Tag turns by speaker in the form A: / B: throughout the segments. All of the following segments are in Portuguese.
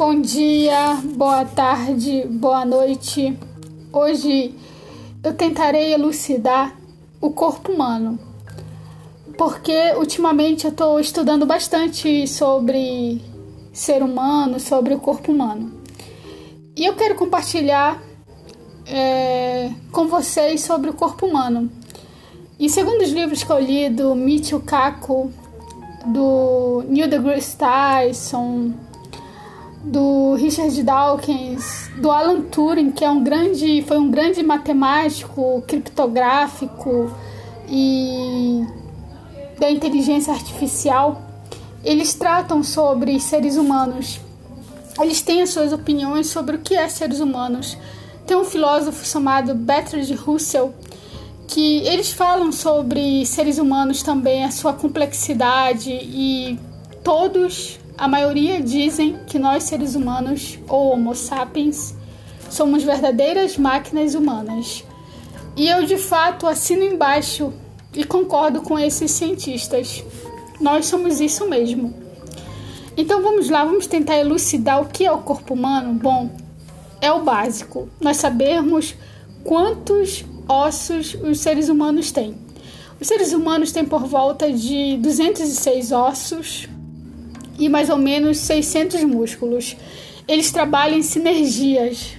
A: Bom dia, boa tarde, boa noite. Hoje eu tentarei elucidar o corpo humano, porque ultimamente eu estou estudando bastante sobre ser humano, sobre o corpo humano. E eu quero compartilhar é, com vocês sobre o corpo humano. E segundo os livros que eu li do Michio Kaku, do Neil deGrasse Tyson, do Richard Dawkins, do Alan Turing, que é um grande, foi um grande matemático, criptográfico e da inteligência artificial, eles tratam sobre seres humanos. Eles têm as suas opiniões sobre o que é seres humanos. Tem um filósofo chamado Bertrand Russell que eles falam sobre seres humanos também, a sua complexidade e todos, a maioria dizem que nós seres humanos ou Homo sapiens somos verdadeiras máquinas humanas. E eu de fato assino embaixo e concordo com esses cientistas. Nós somos isso mesmo. Então vamos lá, vamos tentar elucidar o que é o corpo humano? Bom, é o básico. Nós sabemos quantos ossos os seres humanos têm. Os seres humanos têm por volta de 206 ossos e mais ou menos 600 músculos. Eles trabalham em sinergias,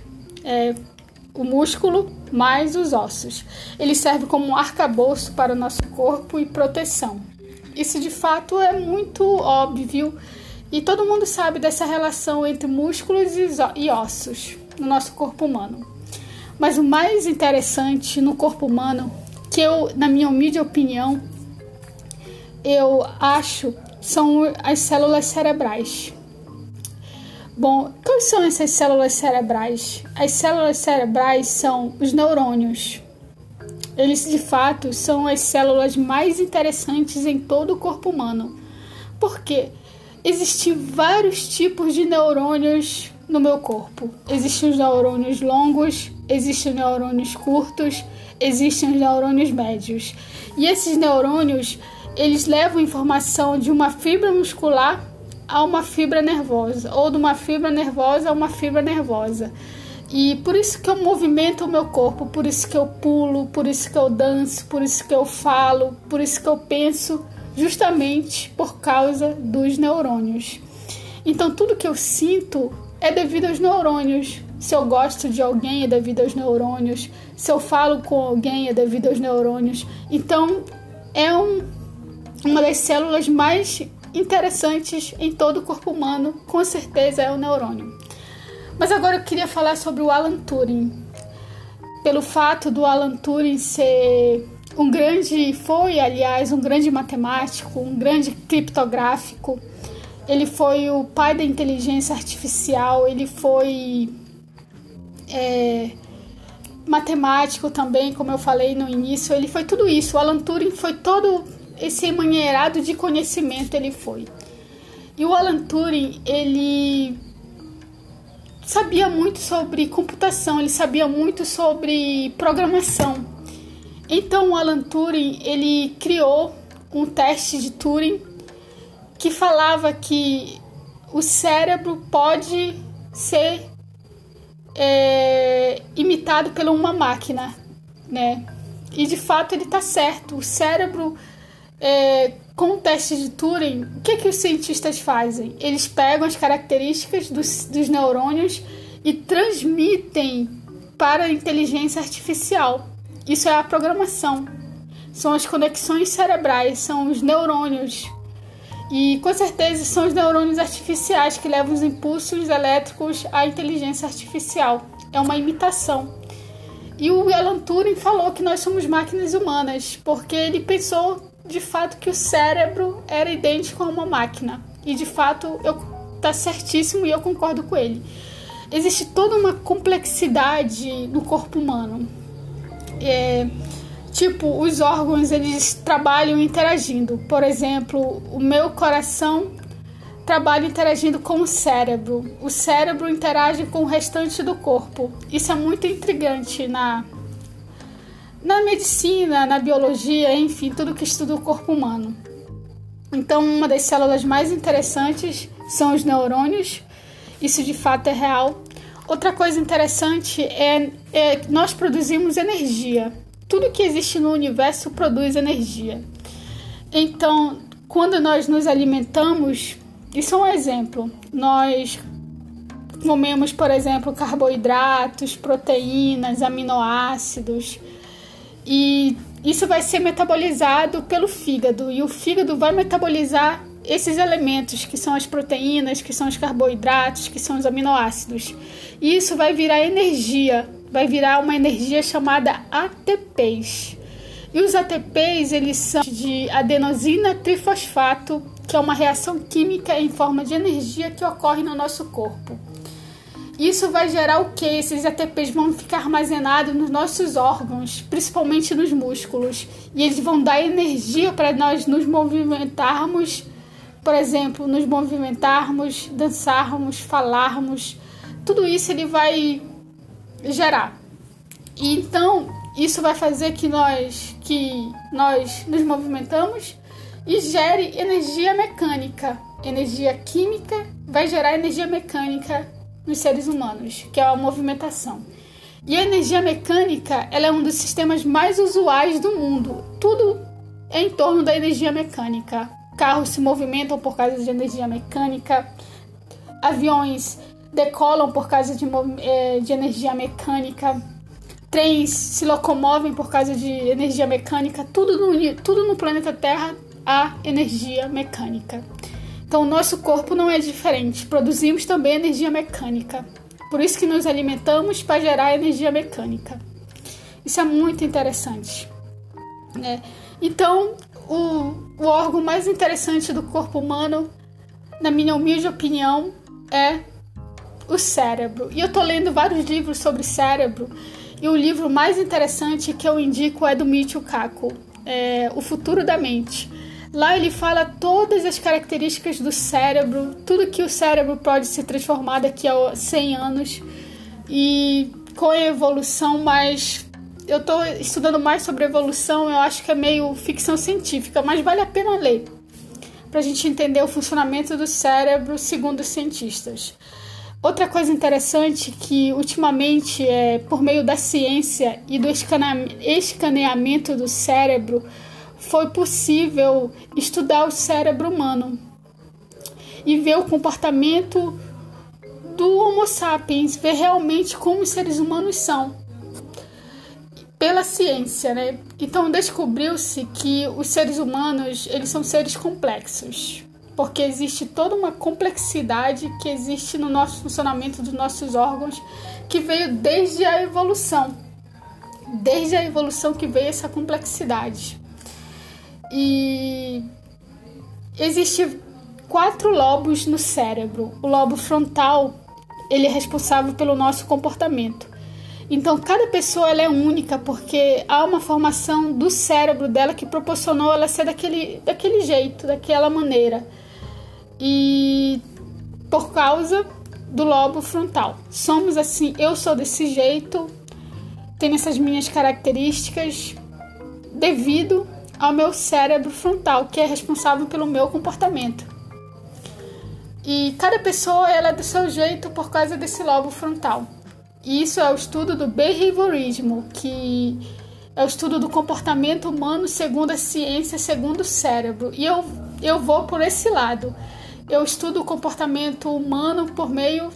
A: é, o músculo mais os ossos. Ele serve como um arcabouço para o nosso corpo e proteção. Isso de fato é muito óbvio e todo mundo sabe dessa relação entre músculos e ossos no nosso corpo humano. Mas o mais interessante no corpo humano, que eu, na minha humilde opinião, eu acho, são as células cerebrais. Bom, quais são essas células cerebrais? As células cerebrais são os neurônios. Eles de fato são as células mais interessantes em todo o corpo humano. Porque existem vários tipos de neurônios no meu corpo. Existem os neurônios longos, existem os neurônios curtos, existem os neurônios médios. E esses neurônios, eles levam informação de uma fibra muscular a uma fibra nervosa, ou de uma fibra nervosa a uma fibra nervosa. E por isso que eu movimento o meu corpo, por isso que eu pulo, por isso que eu danço, por isso que eu falo, por isso que eu penso, justamente por causa dos neurônios. Então tudo que eu sinto é devido aos neurônios. Se eu gosto de alguém é devido aos neurônios. Se eu falo com alguém é devido aos neurônios. Então, é um, uma das células mais interessantes em todo o corpo humano, com certeza é o neurônio. Mas agora eu queria falar sobre o Alan Turing. Pelo fato do Alan Turing ser um grande, foi aliás, um grande matemático, um grande criptográfico, ele foi o pai da inteligência artificial, ele foi é, matemático também, como eu falei no início, ele foi tudo isso. O Alan Turing foi todo esse emanheirado de conhecimento, ele foi. E o Alan Turing, ele sabia muito sobre computação, ele sabia muito sobre programação. Então o Alan Turing, ele criou um teste de Turing que falava que o cérebro pode ser é, imitado por uma máquina, né? E de fato ele está certo. O cérebro, é, com o teste de Turing, o que, que os cientistas fazem? Eles pegam as características dos, dos neurônios e transmitem para a inteligência artificial. Isso é a programação. São as conexões cerebrais, são os neurônios e com certeza são os neurônios artificiais que levam os impulsos elétricos à inteligência artificial. É uma imitação. E o Alan Turing falou que nós somos máquinas humanas, porque ele pensou de fato que o cérebro era idêntico a uma máquina. E de fato eu tá certíssimo e eu concordo com ele. Existe toda uma complexidade no corpo humano. É, Tipo, os órgãos eles trabalham interagindo. Por exemplo, o meu coração trabalha interagindo com o cérebro. O cérebro interage com o restante do corpo. Isso é muito intrigante na na medicina, na biologia, enfim, tudo que estuda o corpo humano. Então, uma das células mais interessantes são os neurônios Isso de fato é real. Outra coisa interessante é, é nós produzimos energia. Tudo que existe no universo produz energia. Então, quando nós nos alimentamos, isso é um exemplo. Nós comemos, por exemplo, carboidratos, proteínas, aminoácidos e isso vai ser metabolizado pelo fígado e o fígado vai metabolizar esses elementos que são as proteínas, que são os carboidratos, que são os aminoácidos. E isso vai virar energia, vai virar uma energia chamada ATPs. E os ATPs, eles são de adenosina trifosfato, que é uma reação química em forma de energia que ocorre no nosso corpo. Isso vai gerar o que? Esses ATPs vão ficar armazenados nos nossos órgãos, principalmente nos músculos, e eles vão dar energia para nós nos movimentarmos, por exemplo, nos movimentarmos, dançarmos, falarmos. Tudo isso ele vai gerar. E então, isso vai fazer que nós que nós nos movimentamos e gere energia mecânica. Energia química vai gerar energia mecânica nos seres humanos, que é a movimentação. E a energia mecânica ela é um dos sistemas mais usuais do mundo. Tudo é em torno da energia mecânica. Carros se movimentam por causa de energia mecânica, aviões decolam por causa de, é, de energia mecânica, trens se locomovem por causa de energia mecânica. Tudo no, tudo no planeta Terra há energia mecânica. Então, nosso corpo não é diferente, produzimos também energia mecânica. Por isso que nos alimentamos para gerar energia mecânica. Isso é muito interessante. Né? Então, o, o órgão mais interessante do corpo humano, na minha humilde opinião, é o cérebro. E eu tô lendo vários livros sobre cérebro, e o livro mais interessante que eu indico é do Michio Kaku, é O Futuro da Mente. Lá ele fala todas as características do cérebro, tudo que o cérebro pode se transformar daqui a 100 anos e com a evolução, mas eu estou estudando mais sobre evolução, eu acho que é meio ficção científica, mas vale a pena ler para a gente entender o funcionamento do cérebro segundo os cientistas. Outra coisa interessante que ultimamente é por meio da ciência e do escaneamento do cérebro foi possível estudar o cérebro humano e ver o comportamento do Homo sapiens, ver realmente como os seres humanos são. Pela ciência, né? Então descobriu-se que os seres humanos, eles são seres complexos, porque existe toda uma complexidade que existe no nosso funcionamento dos nossos órgãos, que veio desde a evolução. Desde a evolução que veio essa complexidade. E existe quatro lobos no cérebro. O lobo frontal, ele é responsável pelo nosso comportamento. Então, cada pessoa ela é única porque há uma formação do cérebro dela que proporcionou ela ser daquele, daquele jeito, daquela maneira. E por causa do lobo frontal. Somos assim, eu sou desse jeito, tenho essas minhas características devido ao meu cérebro frontal, que é responsável pelo meu comportamento. E cada pessoa ela é do seu jeito por causa desse lobo frontal. E isso é o estudo do behaviorismo, que é o estudo do comportamento humano segundo a ciência, segundo o cérebro. E eu, eu vou por esse lado. Eu estudo o comportamento humano por meio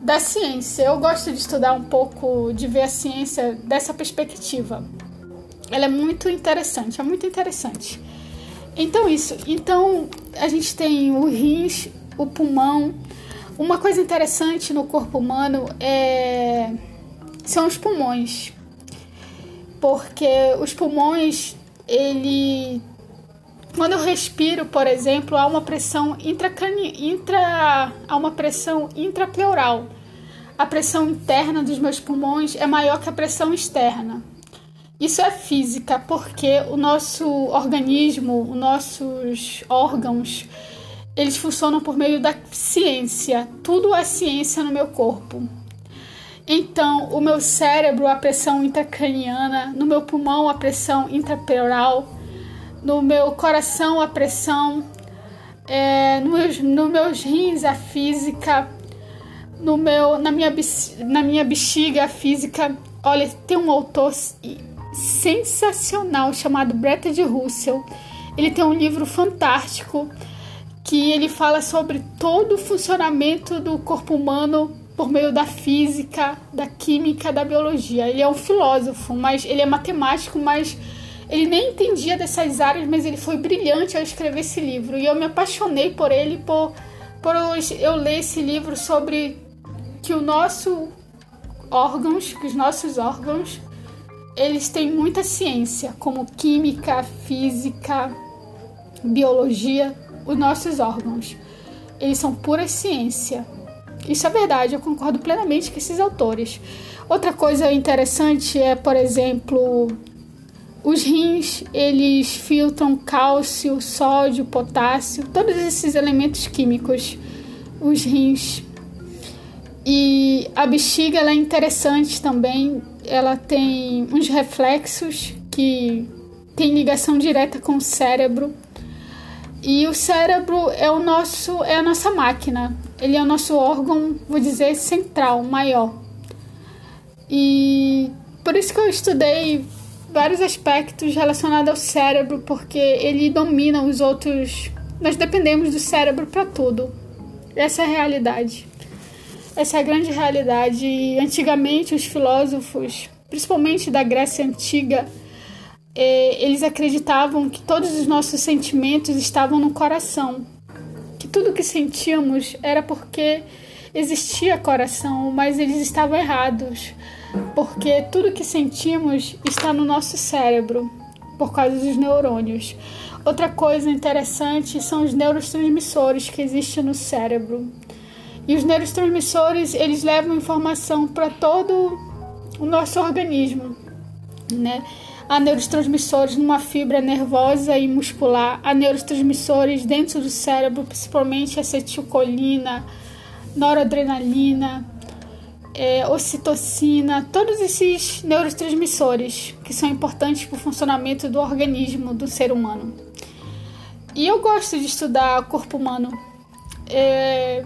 A: da ciência. Eu gosto de estudar um pouco, de ver a ciência dessa perspectiva. Ela é muito interessante, é muito interessante. Então isso, então a gente tem o rins, o pulmão. Uma coisa interessante no corpo humano é são os pulmões. Porque os pulmões, ele quando eu respiro, por exemplo, há uma pressão intracrani... intra há uma pressão intrapleural. A pressão interna dos meus pulmões é maior que a pressão externa. Isso é física, porque o nosso organismo, os nossos órgãos, eles funcionam por meio da ciência. Tudo é ciência no meu corpo. Então, o meu cérebro, a pressão intracraniana, no meu pulmão, a pressão intrapleural, no meu coração, a pressão é, nos, meus, no meus rins a física, no meu, na, minha, na minha bexiga a física. Olha, tem um autor sensacional chamado Brett de Russell. Ele tem um livro fantástico que ele fala sobre todo o funcionamento do corpo humano por meio da física, da química, da biologia. Ele é um filósofo, mas ele é matemático, mas ele nem entendia dessas áreas, mas ele foi brilhante ao escrever esse livro. E eu me apaixonei por ele, por, por eu ler esse livro sobre que o nosso órgãos, que os nossos órgãos, eles têm muita ciência, como química, física, biologia, os nossos órgãos. Eles são pura ciência. Isso é verdade, eu concordo plenamente com esses autores. Outra coisa interessante é, por exemplo, os rins, eles filtram cálcio, sódio, potássio, todos esses elementos químicos. Os rins. E a bexiga é interessante também, ela tem uns reflexos que tem ligação direta com o cérebro. E o cérebro é o nosso é a nossa máquina. Ele é o nosso órgão, vou dizer, central, maior. E por isso que eu estudei vários aspectos relacionados ao cérebro, porque ele domina os outros. Nós dependemos do cérebro para tudo. Essa é a realidade. Essa é a grande realidade. Antigamente, os filósofos, principalmente da Grécia Antiga, é, eles acreditavam que todos os nossos sentimentos estavam no coração, que tudo que sentíamos era porque existia coração, mas eles estavam errados, porque tudo que sentimos está no nosso cérebro, por causa dos neurônios. Outra coisa interessante são os neurotransmissores que existem no cérebro. E os neurotransmissores, eles levam informação para todo o nosso organismo, né? há neurotransmissores numa fibra nervosa e muscular, há neurotransmissores dentro do cérebro, principalmente acetilcolina, noradrenalina, é, ocitocina, todos esses neurotransmissores que são importantes para o funcionamento do organismo do ser humano. E eu gosto de estudar o corpo humano. É,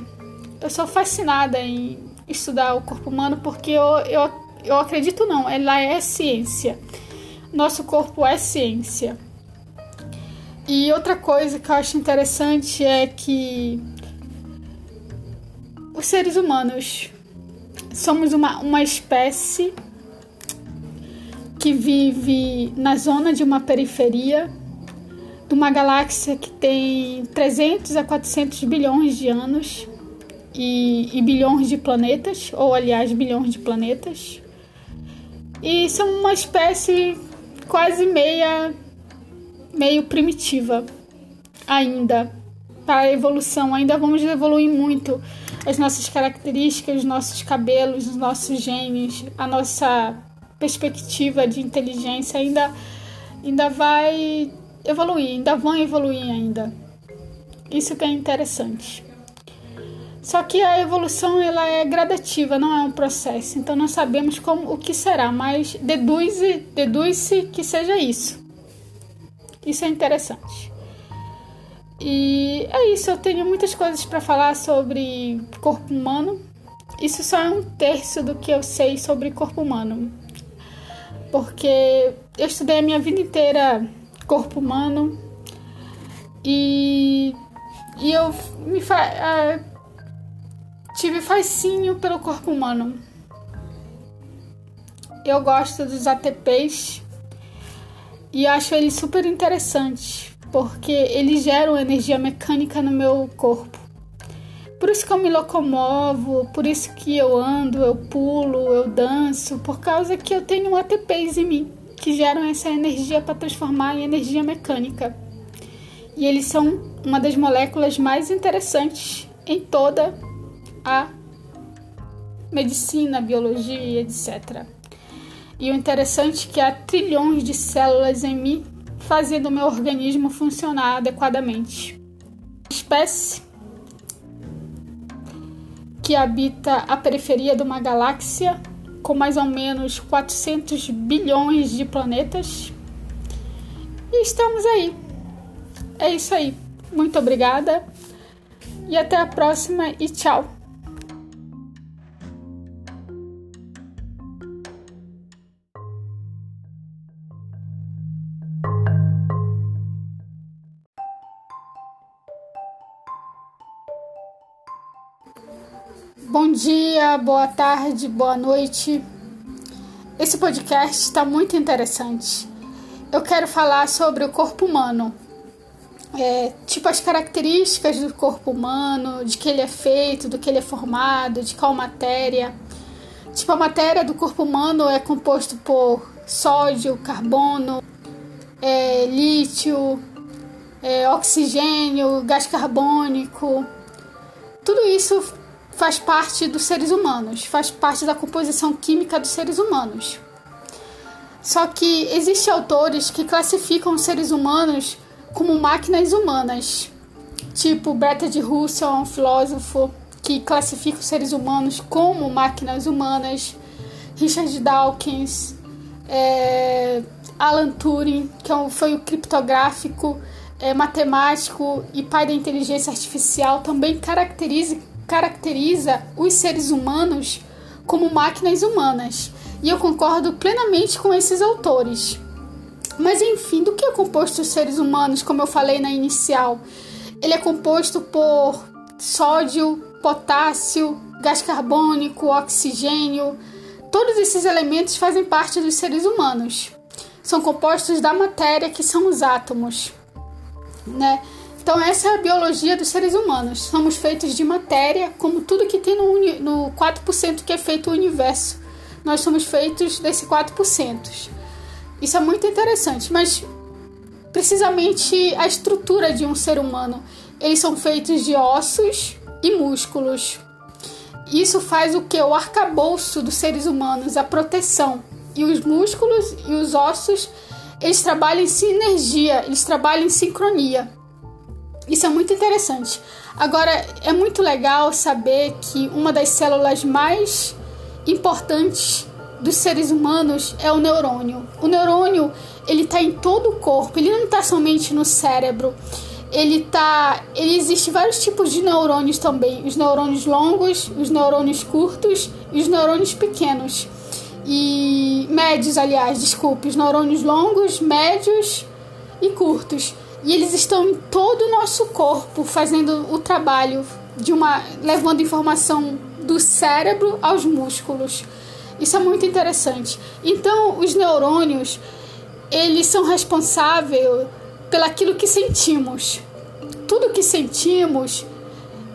A: eu sou fascinada em estudar o corpo humano porque eu, eu, eu acredito não, ela é ciência nosso corpo é ciência. E outra coisa que eu acho interessante é que os seres humanos somos uma, uma espécie que vive na zona de uma periferia de uma galáxia que tem 300 a 400 bilhões de anos e, e bilhões de planetas, ou aliás, bilhões de planetas. E são uma espécie quase meia meio primitiva ainda para a evolução. Ainda vamos evoluir muito as nossas características, os nossos cabelos, os nossos genes, a nossa perspectiva de inteligência ainda ainda vai evoluir, ainda vão evoluir ainda. Isso que é interessante. Só que a evolução ela é gradativa, não é um processo. Então não sabemos como o que será, mas deduz-se deduz que seja isso. Isso é interessante. E é isso, eu tenho muitas coisas para falar sobre corpo humano. Isso só é um terço do que eu sei sobre corpo humano. Porque eu estudei a minha vida inteira corpo humano e, e eu me fa Tive fascínio pelo corpo humano. Eu gosto dos ATPs e acho eles super interessantes, porque eles geram energia mecânica no meu corpo. Por isso que eu me locomovo, por isso que eu ando, eu pulo, eu danço, por causa que eu tenho ATPs em mim, que geram essa energia para transformar em energia mecânica. E eles são uma das moléculas mais interessantes em toda a medicina, biologia, etc. E o interessante é que há trilhões de células em mim fazendo o meu organismo funcionar adequadamente. Espécie que habita a periferia de uma galáxia com mais ou menos 400 bilhões de planetas. E estamos aí. É isso aí. Muito obrigada e até a próxima e tchau. Bom dia, boa tarde, boa noite. Esse podcast está muito interessante. Eu quero falar sobre o corpo humano. É, tipo as características do corpo humano, de que ele é feito, do que ele é formado, de qual matéria. Tipo, a matéria do corpo humano é composto por sódio, carbono, é, lítio, é, oxigênio, gás carbônico. Tudo isso faz parte dos seres humanos, faz parte da composição química dos seres humanos. Só que existem autores que classificam os seres humanos como máquinas humanas, tipo Bertrand Russell, um filósofo que classifica os seres humanos como máquinas humanas, Richard Dawkins, é, Alan Turing, que é foi o criptográfico, é, matemático e pai da inteligência artificial, também caracteriza caracteriza os seres humanos como máquinas humanas, e eu concordo plenamente com esses autores. Mas enfim, do que é composto os seres humanos, como eu falei na inicial? Ele é composto por sódio, potássio, gás carbônico, oxigênio. Todos esses elementos fazem parte dos seres humanos. São compostos da matéria que são os átomos, né? Então, essa é a biologia dos seres humanos. Somos feitos de matéria, como tudo que tem no, no 4% que é feito o universo. Nós somos feitos desse 4%. Isso é muito interessante, mas precisamente a estrutura de um ser humano. Eles são feitos de ossos e músculos. Isso faz o que? O arcabouço dos seres humanos, a proteção. E os músculos e os ossos, eles trabalham em sinergia, eles trabalham em sincronia. Isso é muito interessante. Agora, é muito legal saber que uma das células mais importantes dos seres humanos é o neurônio. O neurônio, ele está em todo o corpo, ele não está somente no cérebro. Ele tá, ele existe vários tipos de neurônios também, os neurônios longos, os neurônios curtos e os neurônios pequenos. E médios, aliás, desculpe, os neurônios longos, médios e curtos e eles estão em todo o nosso corpo fazendo o trabalho de uma levando informação do cérebro aos músculos. Isso é muito interessante. Então, os neurônios, eles são responsáveis pelaquilo que sentimos. Tudo que sentimos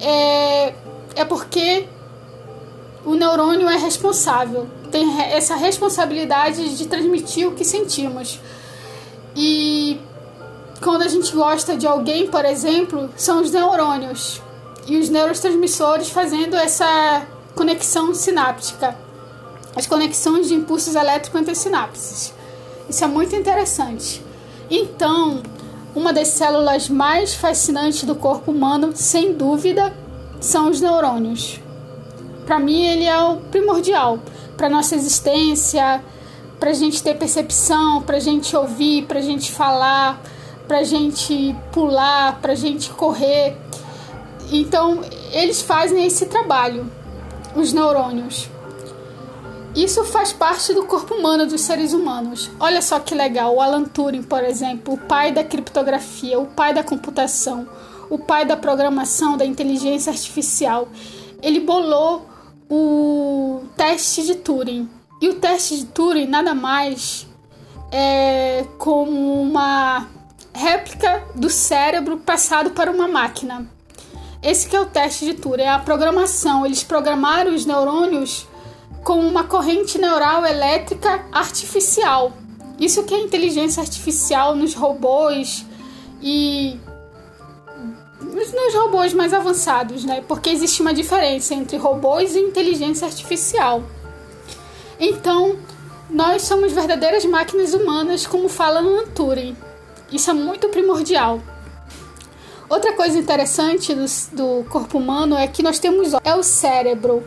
A: é, é porque o neurônio é responsável, tem essa responsabilidade de transmitir o que sentimos. E quando a gente gosta de alguém, por exemplo, são os neurônios e os neurotransmissores fazendo essa conexão sináptica, as conexões de impulsos elétricos entre sinapses. Isso é muito interessante. Então, uma das células mais fascinantes do corpo humano, sem dúvida, são os neurônios. Para mim, ele é o primordial para nossa existência, para a gente ter percepção, para a gente ouvir, para a gente falar pra gente pular, pra gente correr. Então, eles fazem esse trabalho, os neurônios. Isso faz parte do corpo humano dos seres humanos. Olha só que legal, o Alan Turing, por exemplo, o pai da criptografia, o pai da computação, o pai da programação, da inteligência artificial. Ele bolou o teste de Turing. E o teste de Turing nada mais é como uma réplica do cérebro passado para uma máquina. Esse que é o teste de Turing, é a programação. Eles programaram os neurônios com uma corrente neural elétrica artificial. Isso que é inteligência artificial nos robôs e nos robôs mais avançados, né? Porque existe uma diferença entre robôs e inteligência artificial. Então, nós somos verdadeiras máquinas humanas, como fala no Turing. Isso é muito primordial. Outra coisa interessante do, do corpo humano é que nós temos é o cérebro.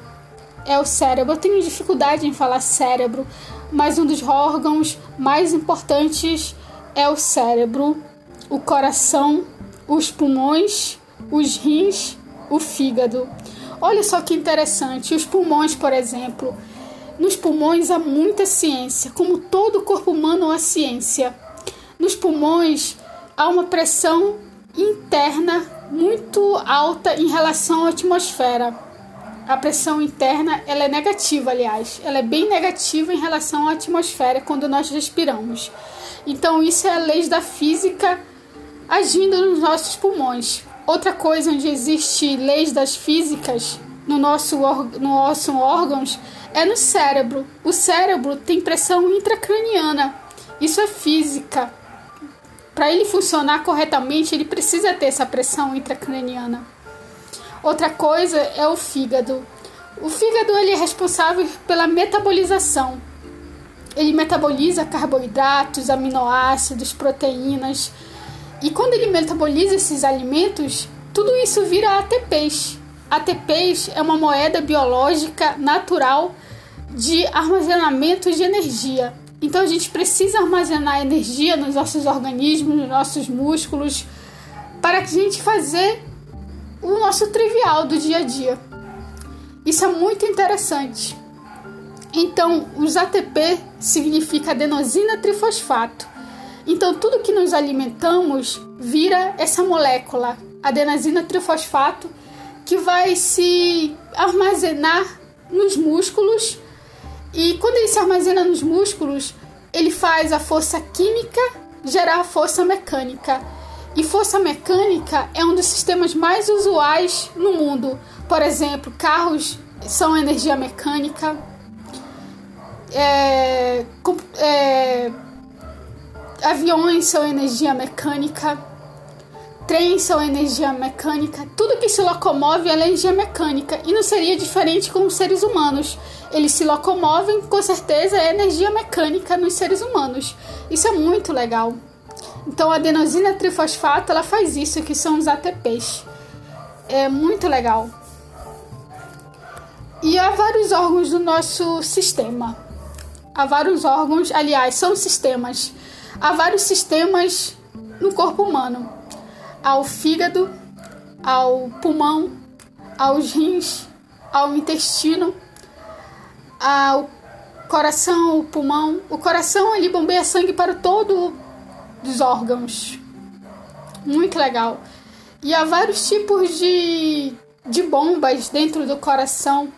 A: É o cérebro. Eu tenho dificuldade em falar cérebro, mas um dos órgãos mais importantes é o cérebro, o coração os pulmões, os rins, o fígado. Olha só que interessante, os pulmões, por exemplo. Nos pulmões há muita ciência, como todo corpo humano há ciência. Nos pulmões há uma pressão interna muito alta em relação à atmosfera. A pressão interna ela é negativa, aliás, ela é bem negativa em relação à atmosfera quando nós respiramos. Então isso é a lei da física agindo nos nossos pulmões. Outra coisa onde existe leis das físicas no nosso, no nosso órgãos é no cérebro. O cérebro tem pressão intracraniana. Isso é física. Para ele funcionar corretamente, ele precisa ter essa pressão intracraniana. Outra coisa é o fígado. O fígado ele é responsável pela metabolização. Ele metaboliza carboidratos, aminoácidos, proteínas. E quando ele metaboliza esses alimentos, tudo isso vira ATPs. ATPs é uma moeda biológica natural de armazenamento de energia. Então a gente precisa armazenar energia nos nossos organismos, nos nossos músculos, para que a gente fazer o nosso trivial do dia a dia. Isso é muito interessante. Então, os ATP significa adenosina trifosfato. Então, tudo que nos alimentamos vira essa molécula, adenosina trifosfato, que vai se armazenar nos músculos e quando ele se armazena nos músculos, ele faz a força química gerar a força mecânica. E força mecânica é um dos sistemas mais usuais no mundo. Por exemplo, carros são energia mecânica, é, é, aviões são energia mecânica, trens são energia mecânica, tudo que se locomove é energia mecânica. E não seria diferente com os seres humanos eles se locomovem, com certeza é energia mecânica nos seres humanos. Isso é muito legal. Então a adenosina trifosfato ela faz isso, que são os ATPs. É muito legal. E há vários órgãos do nosso sistema. Há vários órgãos, aliás, são sistemas. Há vários sistemas no corpo humano. Há o fígado, ao pulmão, aos rins, ao intestino o coração, o pulmão. O coração ele bombeia sangue para todo os órgãos. Muito legal. E há vários tipos de, de bombas dentro do coração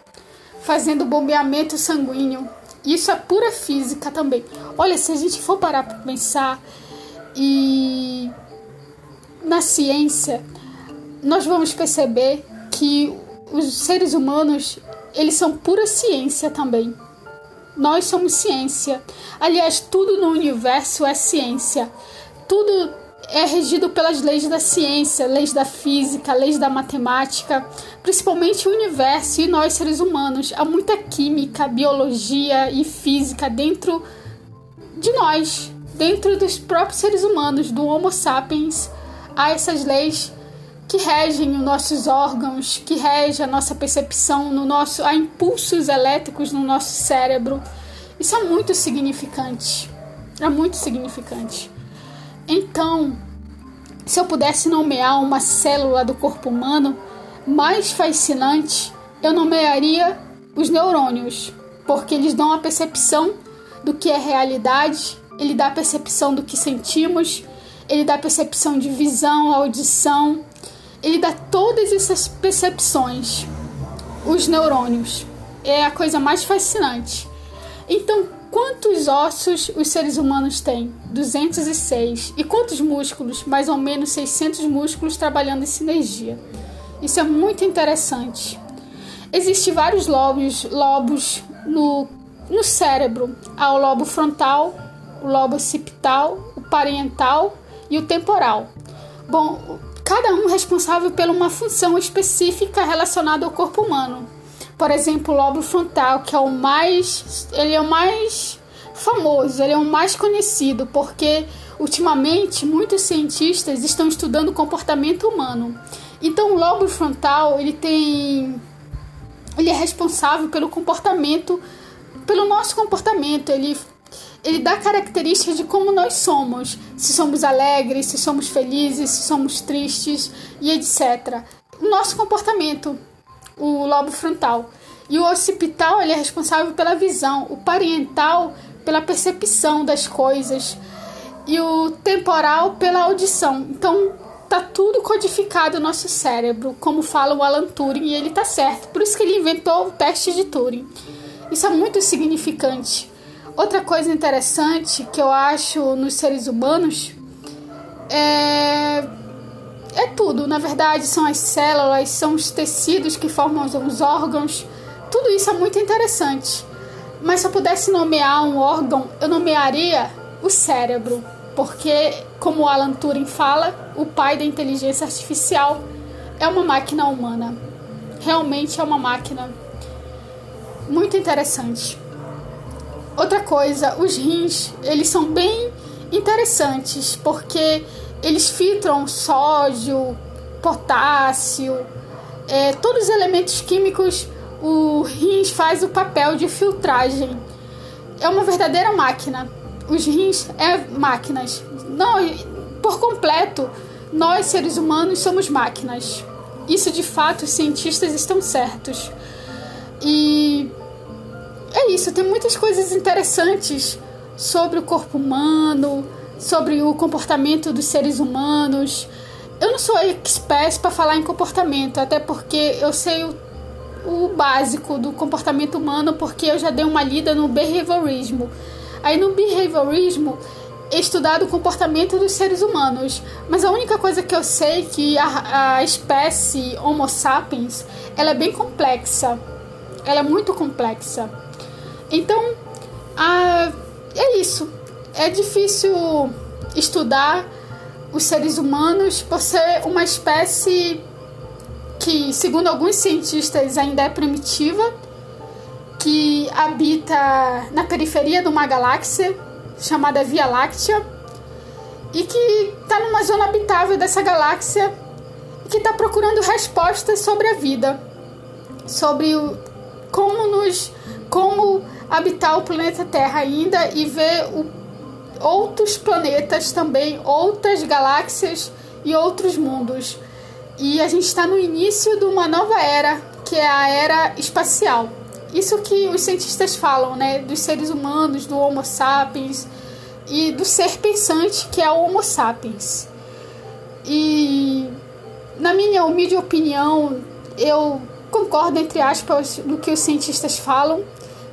A: fazendo bombeamento sanguíneo. Isso é pura física também. Olha, se a gente for parar para pensar e na ciência, nós vamos perceber que os seres humanos eles são pura ciência também. Nós somos ciência. Aliás, tudo no universo é ciência. Tudo é regido pelas leis da ciência, leis da física, leis da matemática, principalmente o universo e nós seres humanos. Há muita química, biologia e física dentro de nós, dentro dos próprios seres humanos, do Homo sapiens. Há essas leis que regem os nossos órgãos, que regem a nossa percepção, no nosso, há impulsos elétricos no nosso cérebro. Isso é muito significante. É muito significante. Então, se eu pudesse nomear uma célula do corpo humano mais fascinante, eu nomearia os neurônios, porque eles dão a percepção do que é realidade, ele dá a percepção do que sentimos, ele dá percepção de visão, audição, ele dá todas essas percepções, os neurônios. É a coisa mais fascinante. Então, quantos ossos os seres humanos têm? 206. E quantos músculos? Mais ou menos 600 músculos trabalhando em sinergia. Isso é muito interessante. Existem vários lobos, lobos no, no cérebro. Há o lobo frontal, o lobo occipital, o parietal e o temporal. Bom, cada um responsável por uma função específica relacionada ao corpo humano. Por exemplo, o lobo frontal, que é o mais, ele é o mais famoso, ele é o mais conhecido, porque ultimamente muitos cientistas estão estudando o comportamento humano. Então, o lobo frontal, ele tem ele é responsável pelo comportamento, pelo nosso comportamento, ele ele dá características de como nós somos, se somos alegres, se somos felizes, se somos tristes e etc. O nosso comportamento, o lobo frontal. E o occipital ele é responsável pela visão, o parietal pela percepção das coisas e o temporal pela audição. Então tá tudo codificado no nosso cérebro, como fala o Alan Turing, e ele tá certo. Por isso que ele inventou o teste de Turing. Isso é muito significante. Outra coisa interessante que eu acho nos seres humanos é é tudo, na verdade, são as células, são os tecidos que formam os órgãos. Tudo isso é muito interessante. Mas se eu pudesse nomear um órgão, eu nomearia o cérebro, porque, como Alan Turing fala, o pai da inteligência artificial é uma máquina humana. Realmente é uma máquina muito interessante. Outra coisa, os rins, eles são bem interessantes, porque eles filtram sódio, potássio, é, todos os elementos químicos o rins faz o papel de filtragem. É uma verdadeira máquina. Os rins é máquinas. Não, por completo, nós seres humanos somos máquinas. Isso de fato os cientistas estão certos. E é isso, tem muitas coisas interessantes sobre o corpo humano, sobre o comportamento dos seres humanos. Eu não sou expert para falar em comportamento, até porque eu sei o o básico do comportamento humano, porque eu já dei uma lida no behaviorismo. Aí no behaviorismo é estudado o comportamento dos seres humanos, mas a única coisa que eu sei é que a, a espécie Homo sapiens ela é bem complexa, ela é muito complexa. Então, a, é isso. É difícil estudar os seres humanos por ser uma espécie que, segundo alguns cientistas, ainda é primitiva, que habita na periferia de uma galáxia chamada Via Láctea e que está numa zona habitável dessa galáxia e que está procurando respostas sobre a vida, sobre o, como nos como habitar o planeta Terra ainda e ver o, outros planetas também, outras galáxias e outros mundos. E a gente está no início de uma nova era, que é a era espacial. Isso que os cientistas falam, né, dos seres humanos, do Homo sapiens e do ser pensante, que é o Homo sapiens. E na minha humilde opinião, eu concordo entre aspas do que os cientistas falam,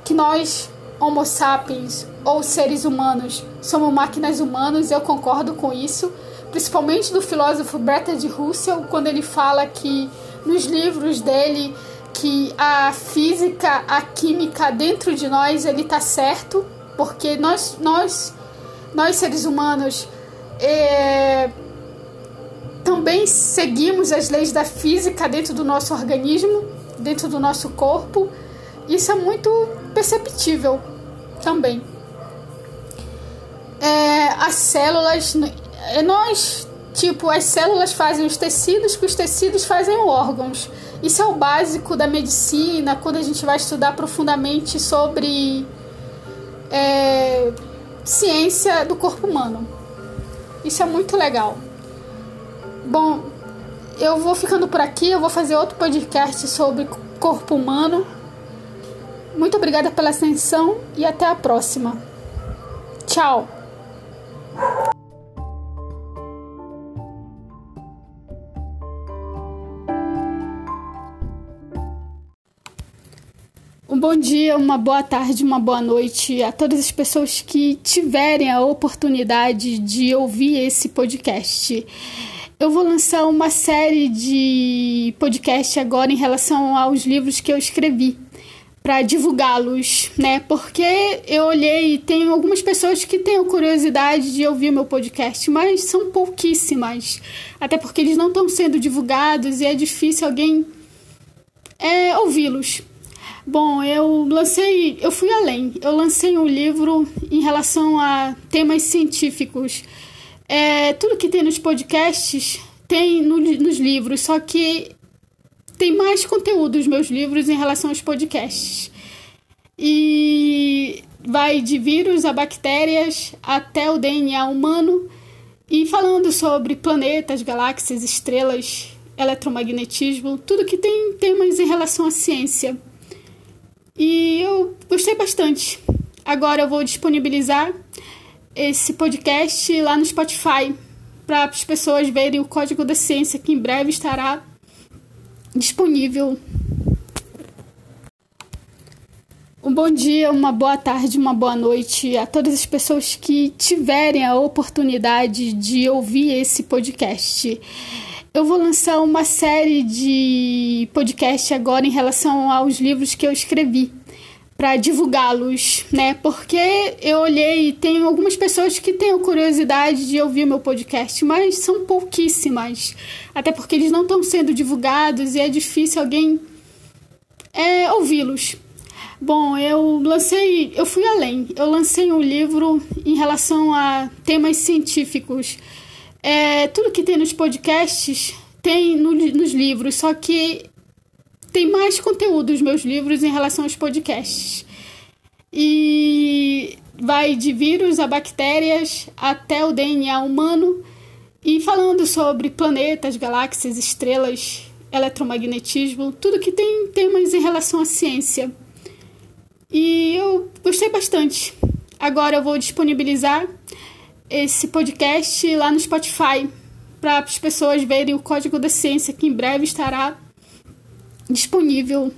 A: que nós Homo sapiens ou seres humanos somos máquinas humanas, eu concordo com isso principalmente do filósofo Bertrand Russell, quando ele fala que nos livros dele que a física, a química dentro de nós ele está certo, porque nós nós nós seres humanos é, também seguimos as leis da física dentro do nosso organismo, dentro do nosso corpo. Isso é muito perceptível também. É, as células é nós, tipo, as células fazem os tecidos, que os tecidos fazem os órgãos. Isso é o básico da medicina, quando a gente vai estudar profundamente sobre é, ciência do corpo humano. Isso é muito legal. Bom, eu vou ficando por aqui, eu vou fazer outro podcast sobre corpo humano. Muito obrigada pela atenção e até a próxima. Tchau! Um bom dia, uma boa tarde, uma boa noite a todas as pessoas que tiverem a oportunidade de ouvir esse podcast. Eu vou lançar uma série de podcast agora em relação aos livros que eu escrevi para divulgá-los, né? Porque eu olhei e tem algumas pessoas que têm curiosidade de ouvir meu podcast, mas são pouquíssimas. Até porque eles não estão sendo divulgados e é difícil alguém é, ouvi-los. Bom, eu lancei, eu fui além. Eu lancei um livro em relação a temas científicos. É, tudo que tem nos podcasts tem no, nos livros, só que tem mais conteúdo nos meus livros em relação aos podcasts. E vai de vírus a bactérias até o DNA humano e falando sobre planetas, galáxias, estrelas, eletromagnetismo, tudo que tem temas em relação à ciência. E eu gostei bastante. Agora eu vou disponibilizar esse podcast lá no Spotify para as pessoas verem o código da ciência que em breve estará disponível. Um bom dia, uma boa tarde, uma boa noite a todas as pessoas que tiverem a oportunidade de ouvir esse podcast. Eu vou lançar uma série de podcast agora em relação aos livros que eu escrevi para divulgá-los, né? Porque eu olhei e tem algumas pessoas que têm curiosidade de ouvir meu podcast, mas são pouquíssimas. Até porque eles não estão sendo divulgados e é difícil alguém é, ouvi-los. Bom, eu lancei, eu fui além. Eu lancei um livro em relação a temas científicos. É, tudo que tem nos podcasts tem no, nos livros, só que tem mais conteúdo nos meus livros em relação aos podcasts. E vai de vírus a bactérias até o DNA humano e falando sobre planetas, galáxias, estrelas, eletromagnetismo, tudo que tem temas em relação à ciência. E eu gostei bastante. Agora eu vou disponibilizar esse podcast lá no Spotify para as pessoas verem o código da ciência que em breve estará disponível